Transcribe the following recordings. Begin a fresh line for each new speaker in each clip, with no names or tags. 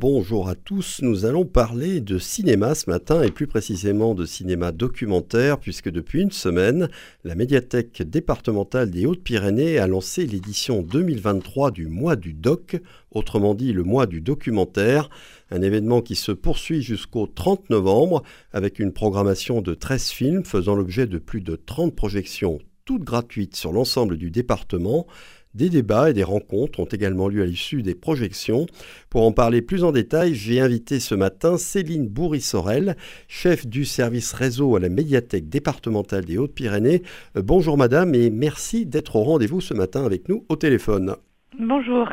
Bonjour à tous, nous allons parler de cinéma ce matin et plus précisément de cinéma documentaire puisque depuis une semaine, la médiathèque départementale des Hautes-Pyrénées a lancé l'édition 2023 du mois du doc, autrement dit le mois du documentaire, un événement qui se poursuit jusqu'au 30 novembre avec une programmation de 13 films faisant l'objet de plus de 30 projections toutes gratuites sur l'ensemble du département. Des débats et des rencontres ont également lieu à l'issue des projections. Pour en parler plus en détail, j'ai invité ce matin Céline Bourri-Sorel, chef du service réseau à la médiathèque départementale des Hautes-Pyrénées. Euh, bonjour madame et merci d'être au rendez-vous ce matin avec nous au téléphone.
Bonjour.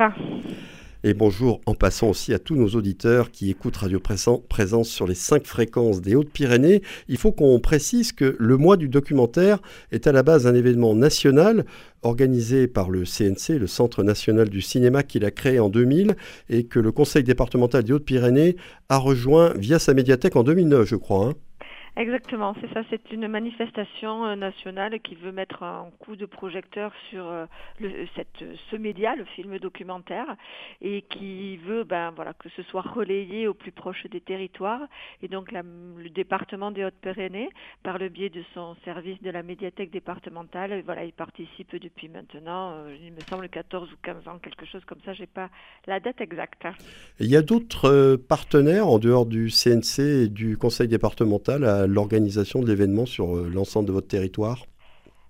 Et bonjour en passant aussi à tous nos auditeurs qui écoutent Radio Présence sur les cinq fréquences des Hautes-Pyrénées. Il faut qu'on précise que le mois du documentaire est à la base un événement national organisé par le CNC, le Centre national du cinéma qu'il a créé en 2000 et que le Conseil départemental des Hautes-Pyrénées a rejoint via sa médiathèque en 2009, je crois. Hein.
Exactement, c'est ça. C'est une manifestation euh, nationale qui veut mettre un coup de projecteur sur euh, cette, ce média, le film documentaire, et qui veut ben, que ce soit relayé au plus proche des territoires. Et donc le département des Hautes-Pyrénées, par le biais de son service de la médiathèque départementale, il participe depuis maintenant, euh, il me semble 14 ou 15 ans, quelque chose comme ça. J'ai pas la date exacte.
Il y a d'autres partenaires en dehors du CNC et du conseil départemental l'organisation de l'événement sur euh, l'ensemble de votre territoire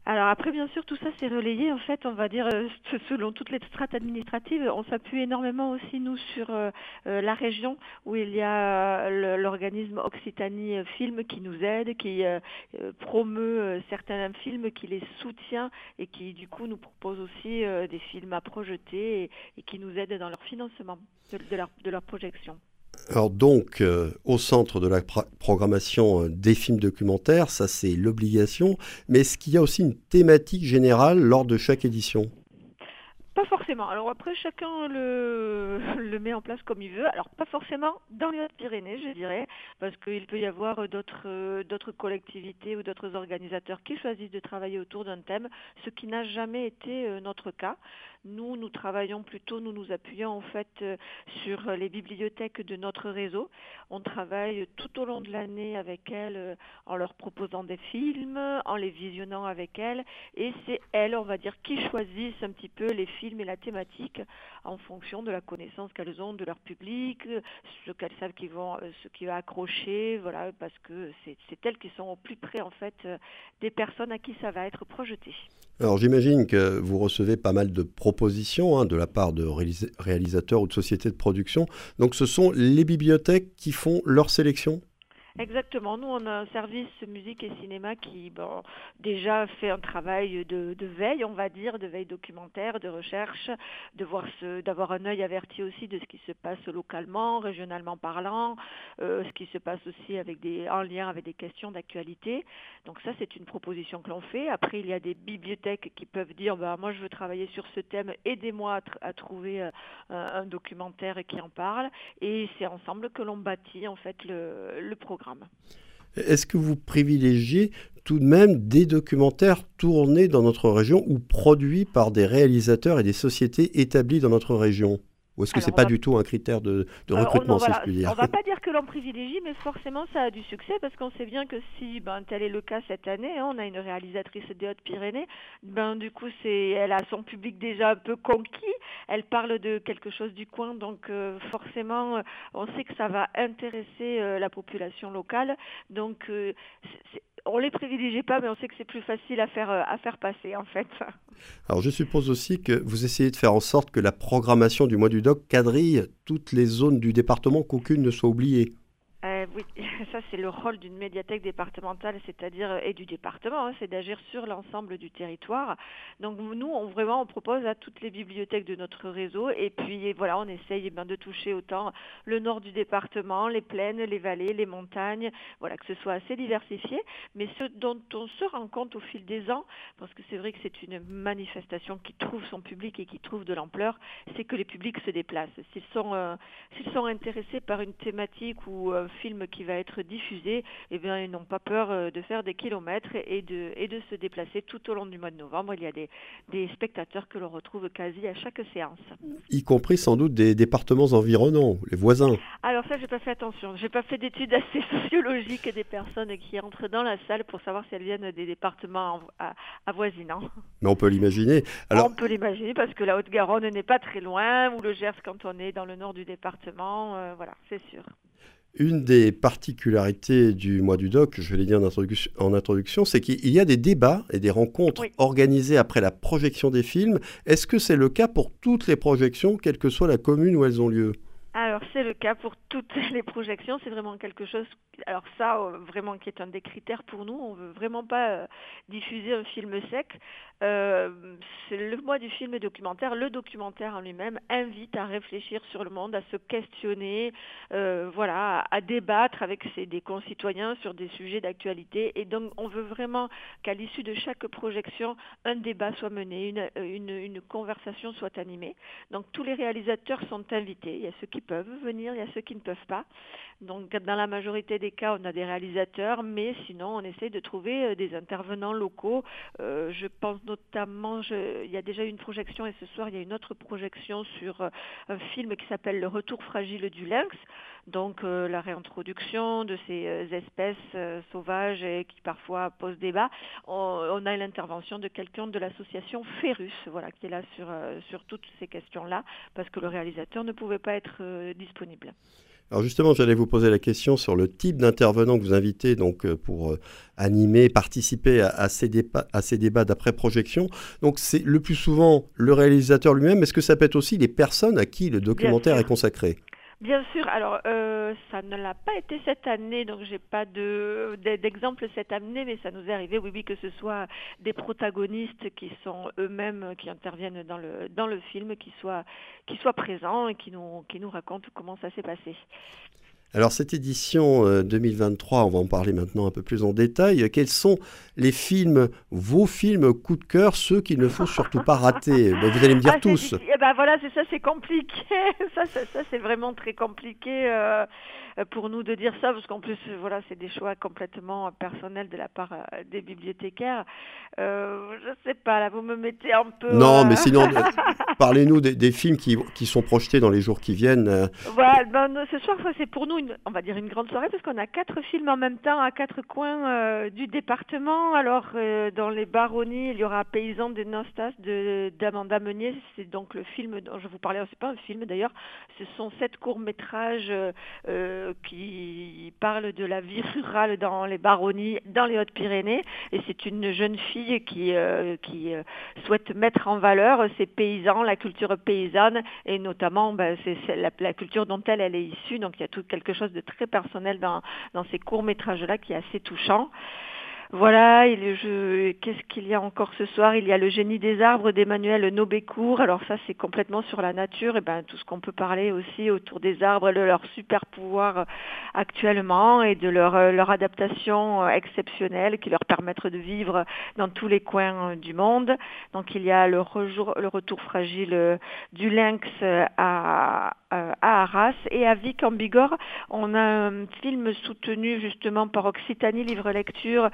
alors après, bien sûr, tout ça c'est relayé. En fait, on va dire euh, selon toutes les strates administratives, on s'appuie énormément aussi nous sur euh, la région où il y a l'organisme Occitanie Film qui nous aide, qui promeut certains films, qui les soutient et qui du coup nous propose aussi des films à projeter et, qui nous aide dans leur financement de, leur, de leur projection.
Alors donc, euh, au centre de la programmation euh, des films documentaires, ça c'est l'obligation, mais est-ce qu'il y a aussi une thématique générale lors de chaque édition?
Pas forcément. Alors après, chacun le, le, met en place comme il veut. Alors pas forcément dans les Hautes-Pyrénées, je dirais, parce qu'il peut y avoir d'autres euh, d'autres collectivités ou d'autres organisateurs qui choisissent de travailler autour d'un thème, ce qui n'a jamais été euh, notre cas. Nous, nous travaillons plutôt, nous nous appuyons en fait euh, sur les bibliothèques de notre réseau. On travaille tout au long de l'année avec elles en leur proposant des films, en les visionnant avec elles, et c'est elles, on va dire, qui choisissent un petit peu les films et la thématique en fonction de la connaissance qu'elles ont de leur public, ce qu'elles savent qui vont, euh, ce qui va accrocher, voilà, parce que c'est elles qui sont au plus près en fait euh, des personnes à qui ça va être projeté.
Alors j'imagine que vous recevez pas mal de propositions hein, de la part de réalisateurs ou de sociétés de production. Donc ce sont les bibliothèques qui font leur sélection?
Exactement. Nous, on a un service musique et cinéma qui, bon, déjà fait un travail de, de, veille, on va dire, de veille documentaire, de recherche, de voir ce, d'avoir un œil averti aussi de ce qui se passe localement, régionalement parlant, euh, ce qui se passe aussi avec des, en lien avec des questions d'actualité. Donc ça, c'est une proposition que l'on fait. Après, il y a des bibliothèques qui peuvent dire, bah, moi, je veux travailler sur ce thème, aidez-moi à, à, trouver euh, un documentaire qui en parle. Et c'est ensemble que l'on bâtit en fait le, le programme.
Est-ce que vous privilégiez tout de même des documentaires tournés dans notre région ou produits par des réalisateurs et des sociétés établies dans notre région? Ou est-ce que ce n'est pas du tout un critère de, euh, recrutement, si je puis dire
On ne va pas dire que l'on privilégie, mais forcément ça a du succès parce qu'on sait bien que si ben, tel est le cas cette année, hein, on a une réalisatrice des Hautes-Pyrénées, ben, du coup c'est, elle a son public déjà un peu conquis, elle parle de quelque chose du coin, donc euh, forcément euh, on sait que ça va intéresser la population locale. Donc on les privilégie pas, mais on sait que c'est plus facile à faire, à faire passer en fait.
Alors je suppose aussi que vous essayez de faire en sorte que la programmation du mois du doc quadrille toutes les zones du département, qu'aucune ne soit oubliée.
Euh, oui, ça c'est le rôle d'une médiathèque départementale, c'est-à-dire euh, et du département, hein, c'est d'agir sur l'ensemble du territoire. Donc nous, on vraiment on propose à toutes les bibliothèques de notre réseau et puis voilà, on essaye eh ben, de toucher autant le nord du département, les plaines, les vallées, les montagnes, voilà que ce soit assez diversifié. Mais ce dont on se rend compte au fil des ans, parce que c'est vrai que c'est une manifestation qui trouve son public et qui trouve de l'ampleur, c'est que les publics se déplacent. S'ils sont euh, s'ils sont intéressés par une thématique ou un film qui va être diffusés, eh bien, ils n'ont pas peur de faire des kilomètres et de, et de se déplacer tout au long du mois de novembre. Il y a des, des spectateurs que l'on retrouve quasi à chaque séance.
Y compris sans doute des départements environnants, les voisins.
Alors ça, j'ai pas fait attention. J'ai pas fait d'études assez sociologiques des personnes qui entrent dans la salle pour savoir si elles viennent des départements avoisinants.
Mais on peut l'imaginer.
Alors... On peut l'imaginer parce que la Haute-Garonne n'est pas très loin, ou le Gers quand on est dans le nord du département. Euh, voilà, c'est sûr.
Une des particularités du mois du doc, je vais le dire en introduction, c'est qu'il y a des débats et des rencontres organisées après la projection des films. Est-ce que c'est le cas pour toutes les projections, quelle que soit la commune où elles ont lieu?
Alors c'est le cas pour toutes les projections, c'est vraiment quelque chose, alors ça euh, vraiment qui est un des critères pour nous, on veut vraiment pas euh, diffuser un film sec, euh, c'est le mois du film documentaire. Le documentaire en lui-même invite à réfléchir sur le monde, à se questionner, voilà, à, débattre avec ses, des concitoyens sur des sujets d'actualité. Et donc, on veut vraiment qu'à l'issue de chaque projection, un débat soit mené, une, une, une, conversation soit animée. Donc, tous les réalisateurs sont invités. Il y a ceux qui peuvent venir, il y a ceux qui ne peuvent pas. Donc, dans la majorité des cas, on a des réalisateurs, mais sinon, on essaie de trouver euh, des intervenants locaux. je pense notamment, il y a déjà une projection et ce soir il y a une autre projection sur euh, un film qui s'appelle Le Retour fragile du lynx. Donc euh, la réintroduction de ces euh, espèces sauvages et qui parfois posent débat. On, on a l'intervention de quelqu'un de l'association Ferus, voilà, qui est là sur, sur toutes ces questions-là, parce que le réalisateur ne pouvait pas être disponible.
Alors justement, j'allais vous poser la question sur le type d'intervenant que vous invitez donc euh, pour euh, animer, participer à, ces débats, à ces débats d'après-projection. Donc c'est le plus souvent le réalisateur lui-même. Est-ce que ça peut être aussi les personnes à qui le documentaire est consacré?
Bien sûr. Alors, euh, ça ne l'a pas été cette année, donc j'ai pas de d'exemple cette année, mais ça nous est arrivé, oui, oui, que ce soit des protagonistes qui sont eux-mêmes qui interviennent dans le dans le film, qui soient qui soient présents et qui nous qui nous racontent comment ça s'est passé.
Alors cette édition 2023, euh, on va en parler maintenant un peu plus en détail. Quels sont les films, vos films coup de cœur, ceux qu'il ne faut surtout pas rater? Ben, Vous allez me dire ah, tous.
Eh ben voilà, c'est ça, c'est compliqué. ça, ça, ça c'est vraiment très compliqué. Euh, euh, pour nous de dire ça, parce qu'en plus, voilà, c'est des choix complètement personnels de la part euh, des bibliothécaires. Euh, je sais pas, là, vous me mettez un peu.
Non, mais sinon, parlez-nous des, films qui, qui, sont projetés dans les jours qui viennent.
Voilà, ben, ce soir, c'est pour nous, on va dire, une grande soirée, parce qu'on a quatre films en même temps à quatre coins du département. Alors, dans les baronnies, il y aura Paysan des Nostas d'Amanda Meunier. C'est donc le film dont je vous parlais. C'est pas un film d'ailleurs, ce sont sept courts-métrages. Euh, qui parle de la vie rurale dans les baronnies, dans les Hautes-Pyrénées. Et c'est une jeune fille qui, euh, euh, souhaite mettre en valeur ces paysans, la culture paysanne, et notamment ben, la, culture dont elle, elle est issue. Donc il y a tout quelque chose de très personnel dans, ces courts-métrages-là qui est assez touchant. Voilà, qu'est-ce qu'il y a encore ce soir? Il y a le génie des arbres d'Emmanuel Nobécourt. Alors ça, c'est complètement sur la nature, et ben tout ce qu'on peut parler aussi autour des arbres, de leur super pouvoir euh, actuellement et de leur, euh, adaptation euh, exceptionnelle qui leur permettent de vivre dans tous les coins du monde. Donc il y a le retour fragile du lynx à, à Arras et à Vic en Bigorre. On a un film soutenu justement par Occitanie Livre Lecture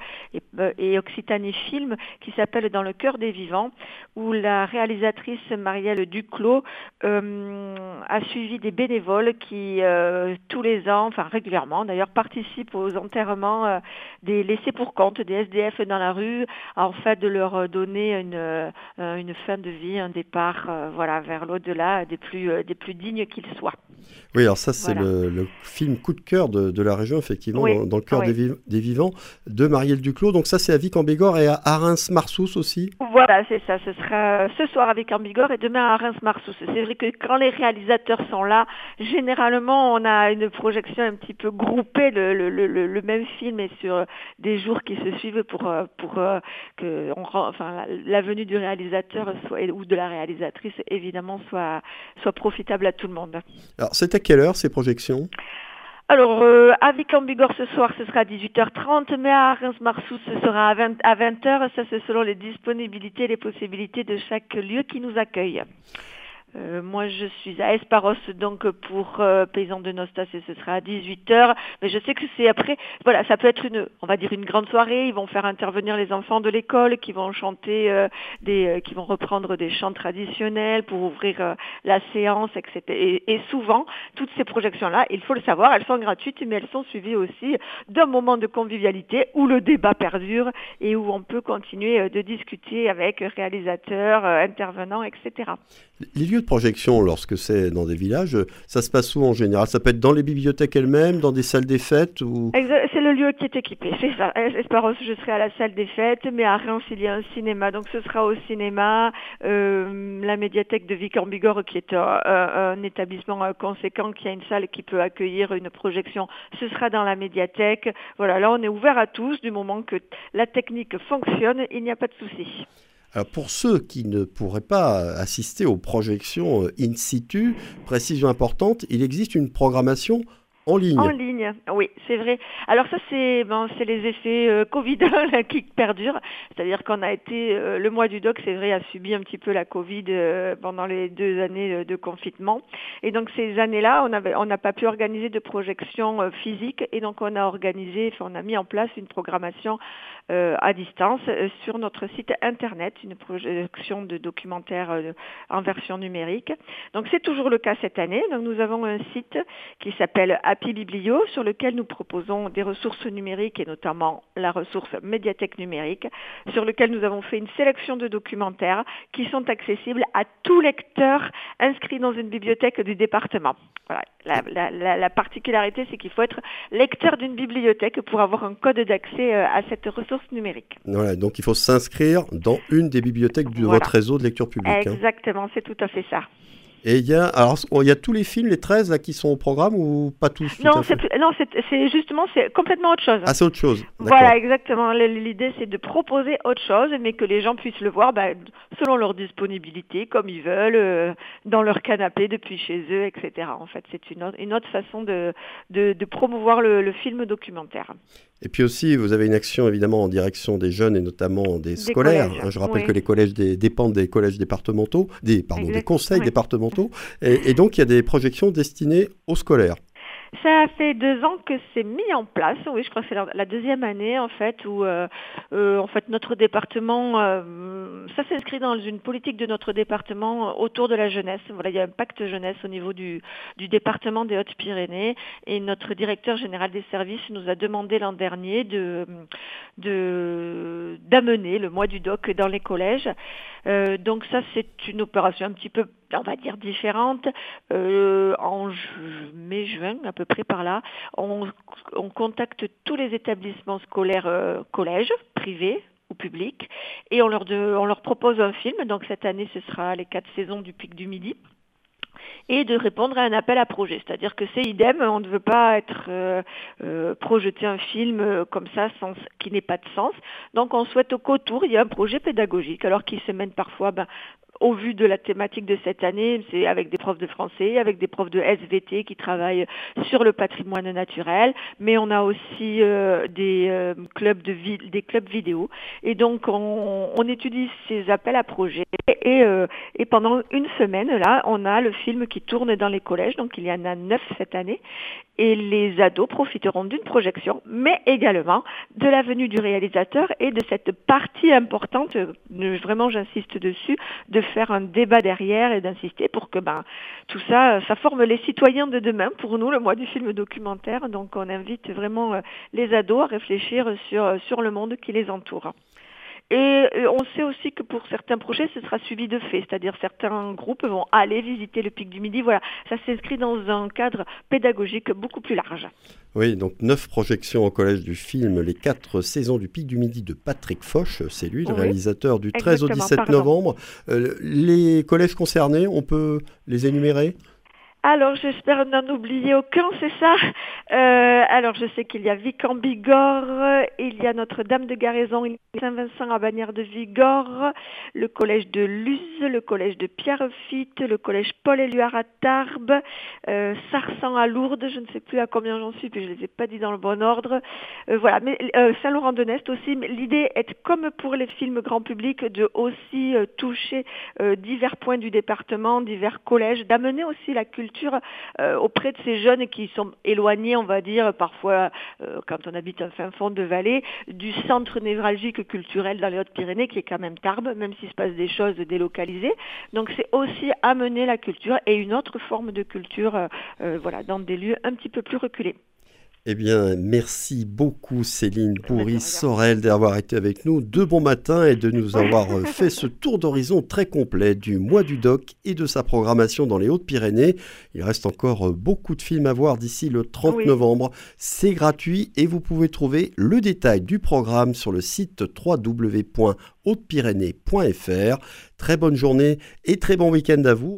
euh, et, Occitanie Film qui s'appelle Dans le cœur des vivants, où la réalisatrice Marielle Duclos euh, a suivi des bénévoles qui euh, tous les ans, enfin régulièrement d'ailleurs, participent aux enterrements des laissés pour compte, des SDF dans la rue, en fait de leur donner une, une fin de vie, un départ voilà, vers l'au-delà des plus, des plus dignes qu'ils
Oui, alors ça, c'est le, film coup de cœur de, la région, effectivement, dans, le cœur des, vivants, de Marielle Duclos. Donc ça, c'est à Vic en Bigorre et à Reims-Marsous aussi
Voilà, c'est ça. Ce sera ce soir à Vic en Bigorre et demain à Reims-Marsous. C'est vrai que quand les réalisateurs sont là, généralement, on a une projection un petit peu groupée. Le, le, même film est sur des jours qui se suivent pour, euh, pour euh, que on, enfin, la venue du réalisateur soit, ou de la réalisatrice, évidemment, soit, soit profitable à tout le monde.
Alors, c'est à quelle heure ces projections?
Alors, euh, à vic Bigorre ce soir, ce sera à 18h30, mais à Reims-Marsous, ce sera à, 20, à 20h. Ça, c'est selon les disponibilités et les possibilités de chaque lieu qui nous accueille. Euh, moi, je suis à Esparos, donc pour euh, Paysans de Nostas, et ce sera à 18h. Mais je sais que c'est après, voilà, ça peut être une, on va dire une grande soirée. Ils vont faire intervenir les enfants de l'école qui vont chanter euh, des, qui vont reprendre des chants traditionnels pour ouvrir la séance, etc. Et, souvent, toutes ces projections-là, il faut le savoir, elles sont gratuites, mais elles sont suivies aussi d'un moment de convivialité où le débat perdure et où on peut continuer de discuter avec réalisateurs, intervenants, etc.
projection, lorsque c'est dans des villages, ça se passe où en général? Ça peut être dans les bibliothèques elles-mêmes, dans des salles des fêtes ou...
C'est le lieu qui est équipé, c'est ça. Esparos, je serai à la salle des fêtes, mais à Reims, il y a un cinéma, donc ce sera au cinéma. Euh, la médiathèque de Vic en Bigorre, qui est un, établissement euh, conséquent, qui a une salle qui peut accueillir une projection, ce sera dans la médiathèque. Voilà, là, on est ouvert à tous, du moment que la technique fonctionne, il n'y a pas de souci.
Alors pour ceux qui ne pourraient pas assister aux projections euh, in situ, précision importante, il existe une programmation en ligne.
En ligne, oui, c'est vrai. Alors ça, c'est ben, les effets euh, Covid qui perdurent. C'est-à-dire qu'on a été, euh, le mois du doc, c'est vrai, a subi un petit peu la Covid euh, pendant les deux années de confinement. Et donc ces années-là, on n'a pas pu organiser de projection physique. Et donc on a organisé, on a mis en place une programmation à distance sur notre site internet, une projection de documentaires en version numérique. Donc c'est toujours le cas cette année. Donc nous avons un site qui s'appelle Happy Biblio, sur lequel nous proposons des ressources numériques et notamment la ressource médiathèque numérique, sur lequel nous avons fait une sélection de documentaires qui sont accessibles à tout lecteur inscrit dans une bibliothèque du département. La, particularité, c'est qu'il faut être lecteur d'une bibliothèque pour avoir un code d'accès euh, à cette ressource
Voilà, donc il faut s'inscrire dans une des bibliothèques de votre réseau de lecture publique.
Hein. Exactement, c'est tout à fait ça.
Et il y a, alors, il y a tous les films, les 13 là, qui sont au programme ou pas tous
Non, c'est justement c'est complètement autre chose.
Ah, c'est autre chose.
Voilà, exactement. L'idée, c'est de proposer autre chose, mais que les gens puissent le voir bah, selon leur disponibilité, comme ils veulent, euh, dans leur canapé depuis chez eux, etc. En fait, c'est une, autre, une autre façon de, de, de promouvoir le, le film documentaire.
Et puis aussi, vous avez une action évidemment en direction des jeunes et notamment des, scolaires. Hein, je rappelle que les collèges dépendent des collèges départementaux, des, pardon, des conseils départementaux. Et, donc, il y a des projections destinées aux scolaires.
Ça fait deux ans que c'est mis en place. Oui, je crois que c'est la deuxième année en fait où euh, euh, en fait notre département, euh, ça s'inscrit dans une politique de notre département autour de la jeunesse. Voilà, il y a un pacte jeunesse au niveau du, département des Hautes-Pyrénées et notre directeur général des services nous a demandé l'an dernier de d'amener le mois du doc dans les collèges. Donc ça, c'est une opération un petit peu, on va dire, différente. Euh, en mai-juin, à peu près par là, on, on, contacte tous les établissements scolaires, euh, collèges, privés, ou publics, et on leur, de, on leur propose un film. Donc cette année, ce sera les quatre saisons du Pic du Midi et de répondre à un appel à projet. C'est-à-dire que c'est idem, on ne veut pas être euh, euh, projeter un film euh, comme ça sans, qui n'ait pas de sens. Donc on souhaite qu'autour il y ait un projet pédagogique, alors qu'il se mène parfois ben, au vu de la thématique de cette année, c'est avec des profs de français, avec des profs de SVT qui travaillent sur le patrimoine naturel, mais on a aussi euh, des euh, clubs de des clubs vidéo. Et donc on, on étudie ces appels à projets et, euh, et pendant une semaine là, on a le film qui tourne dans les collèges, donc il y en a neuf cette année, et les ados profiteront d'une projection, mais également de la venue du réalisateur et de cette partie importante, vraiment j'insiste dessus, de faire un débat derrière et d'insister pour que ben, tout ça, ça forme les citoyens de demain pour nous, le mois du film documentaire. Donc on invite vraiment euh, les ados à réfléchir sur, sur le monde qui les entoure. Et on sait aussi que pour certains projets, ce sera suivi de faits, c'est-à-dire certains groupes vont aller visiter le pic du Midi. Voilà, ça s'inscrit dans un cadre pédagogique beaucoup plus large.
Oui, donc neuf projections au collège du film Les quatre saisons du pic du Midi de Patrick Foch, c'est lui, le réalisateur du 13 au 17 novembre. Euh, les collèges concernés, on peut les énumérer?
Alors, j'espère n'en oublier aucun, c'est ça? Euh, alors, je sais qu'il y a Vic en Bigorre, il y a Notre-Dame de Garaison, Saint-Vincent à Bagnères de Vigor, le collège de Luz, le collège de Pierrefitte, le collège Paul-Éluard à Tarbes, euh, Sarsan à Lourdes, je ne sais plus à combien j'en suis, puis je ne les ai pas dit dans le bon ordre. Euh, voilà, mais euh, Saint-Laurent-de-Nest aussi. L'idée est, comme pour les films grand public, de aussi euh, toucher divers points du département, divers collèges, d'amener aussi la culture euh, auprès de ces jeunes qui sont éloignés, on va dire, parfois, euh, quand on habite un fin fond de vallée, du centre névralgique culturel dans les Hautes-Pyrénées, qui est quand même Tarbes, même s'il se passe des choses délocalisées. Donc c'est aussi amener la culture et une autre forme de culture euh, voilà, dans des lieux un petit peu plus reculés.
Eh bien, merci beaucoup Céline Bourri Sorel d'avoir été avec nous de bon matin et de nous avoir euh, fait ce tour d'horizon très complet du mois du doc et de sa programmation dans les Hautes-Pyrénées. Il reste encore euh, beaucoup de films à voir d'ici le 30 novembre. C'est gratuit et vous pouvez trouver le détail du programme sur le site www.hautepyrénées.fr. Très bonne journée et très bon week-end à vous.